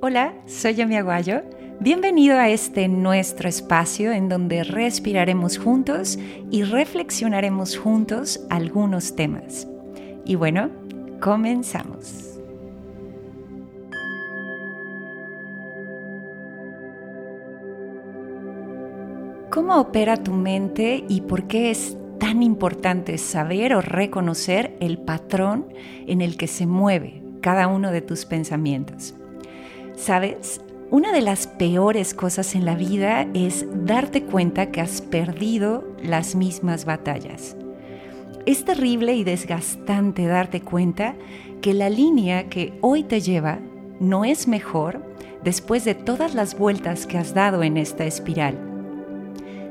Hola, soy Yami Aguayo. Bienvenido a este nuestro espacio en donde respiraremos juntos y reflexionaremos juntos algunos temas. Y bueno, comenzamos. ¿Cómo opera tu mente y por qué es tan importante saber o reconocer el patrón en el que se mueve cada uno de tus pensamientos? ¿Sabes? Una de las peores cosas en la vida es darte cuenta que has perdido las mismas batallas. Es terrible y desgastante darte cuenta que la línea que hoy te lleva no es mejor después de todas las vueltas que has dado en esta espiral.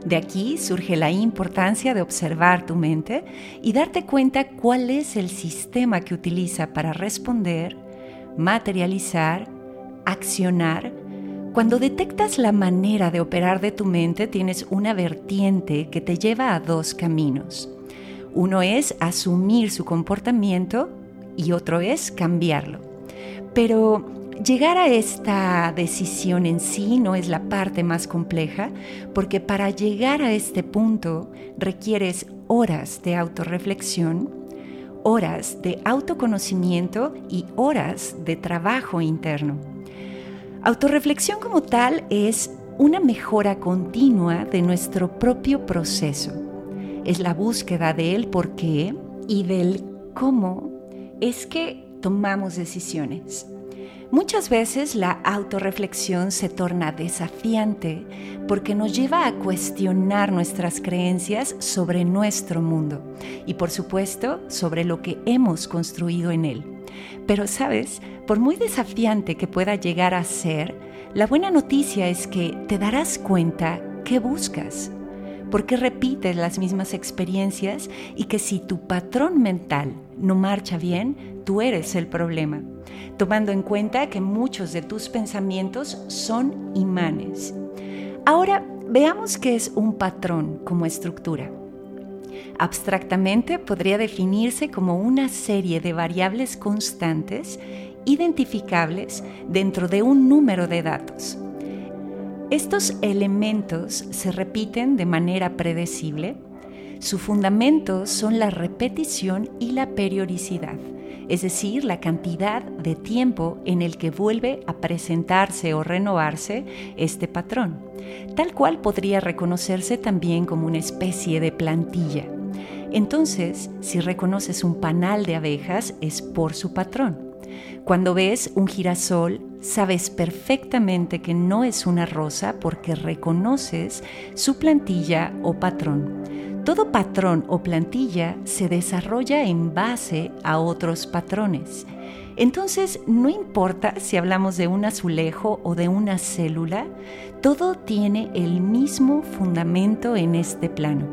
De aquí surge la importancia de observar tu mente y darte cuenta cuál es el sistema que utiliza para responder, materializar accionar, cuando detectas la manera de operar de tu mente, tienes una vertiente que te lleva a dos caminos. Uno es asumir su comportamiento y otro es cambiarlo. Pero llegar a esta decisión en sí no es la parte más compleja, porque para llegar a este punto requieres horas de autorreflexión, horas de autoconocimiento y horas de trabajo interno. Autorreflexión como tal es una mejora continua de nuestro propio proceso. Es la búsqueda del por qué y del cómo es que tomamos decisiones. Muchas veces la autorreflexión se torna desafiante porque nos lleva a cuestionar nuestras creencias sobre nuestro mundo y por supuesto sobre lo que hemos construido en él. Pero sabes, por muy desafiante que pueda llegar a ser, la buena noticia es que te darás cuenta qué buscas, por qué repites las mismas experiencias y que si tu patrón mental no marcha bien, tú eres el problema, tomando en cuenta que muchos de tus pensamientos son imanes. Ahora veamos qué es un patrón como estructura. Abstractamente podría definirse como una serie de variables constantes identificables dentro de un número de datos. Estos elementos se repiten de manera predecible. Su fundamento son la repetición y la periodicidad, es decir, la cantidad de tiempo en el que vuelve a presentarse o renovarse este patrón, tal cual podría reconocerse también como una especie de plantilla. Entonces, si reconoces un panal de abejas es por su patrón. Cuando ves un girasol, sabes perfectamente que no es una rosa porque reconoces su plantilla o patrón. Todo patrón o plantilla se desarrolla en base a otros patrones. Entonces, no importa si hablamos de un azulejo o de una célula, todo tiene el mismo fundamento en este plano.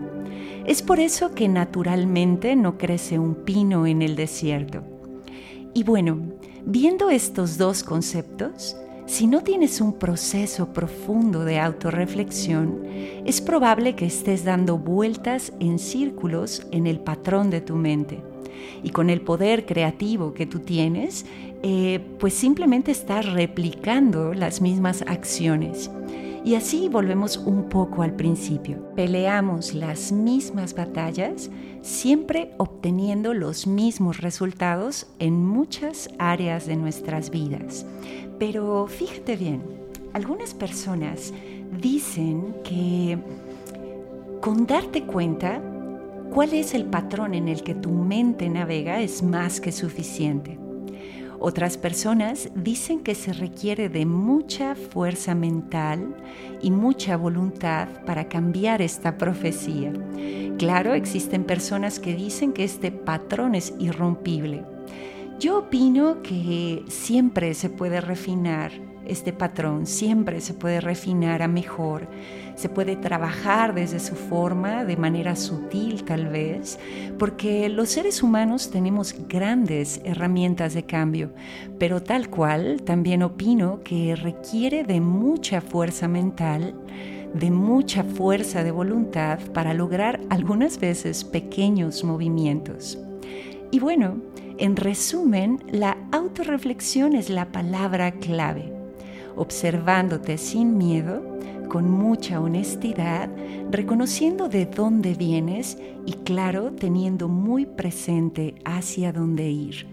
Es por eso que naturalmente no crece un pino en el desierto. Y bueno, viendo estos dos conceptos, si no tienes un proceso profundo de autorreflexión, es probable que estés dando vueltas en círculos en el patrón de tu mente. Y con el poder creativo que tú tienes, eh, pues simplemente estás replicando las mismas acciones. Y así volvemos un poco al principio. Peleamos las mismas batallas, siempre obteniendo los mismos resultados en muchas áreas de nuestras vidas. Pero fíjate bien, algunas personas dicen que con darte cuenta cuál es el patrón en el que tu mente navega es más que suficiente. Otras personas dicen que se requiere de mucha fuerza mental y mucha voluntad para cambiar esta profecía. Claro, existen personas que dicen que este patrón es irrompible. Yo opino que siempre se puede refinar este patrón siempre se puede refinar a mejor, se puede trabajar desde su forma de manera sutil tal vez, porque los seres humanos tenemos grandes herramientas de cambio, pero tal cual también opino que requiere de mucha fuerza mental, de mucha fuerza de voluntad para lograr algunas veces pequeños movimientos. Y bueno, en resumen, la autorreflexión es la palabra clave observándote sin miedo, con mucha honestidad, reconociendo de dónde vienes y claro, teniendo muy presente hacia dónde ir.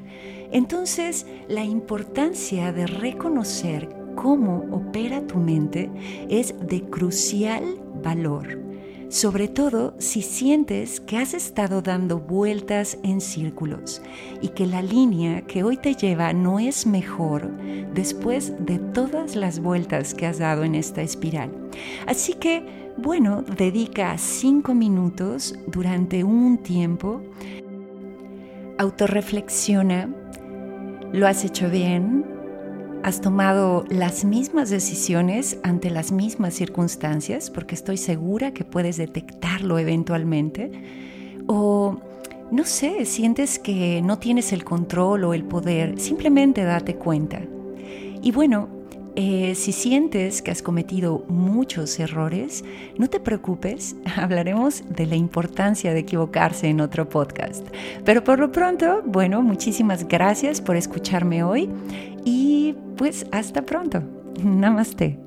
Entonces, la importancia de reconocer cómo opera tu mente es de crucial valor sobre todo si sientes que has estado dando vueltas en círculos y que la línea que hoy te lleva no es mejor después de todas las vueltas que has dado en esta espiral. Así que, bueno, dedica cinco minutos durante un tiempo, autorreflexiona, ¿lo has hecho bien? Has tomado las mismas decisiones ante las mismas circunstancias, porque estoy segura que puedes detectarlo eventualmente, o no sé, sientes que no tienes el control o el poder, simplemente date cuenta. Y bueno, eh, si sientes que has cometido muchos errores, no te preocupes, hablaremos de la importancia de equivocarse en otro podcast. Pero por lo pronto, bueno, muchísimas gracias por escucharme hoy y pues hasta pronto. Namaste.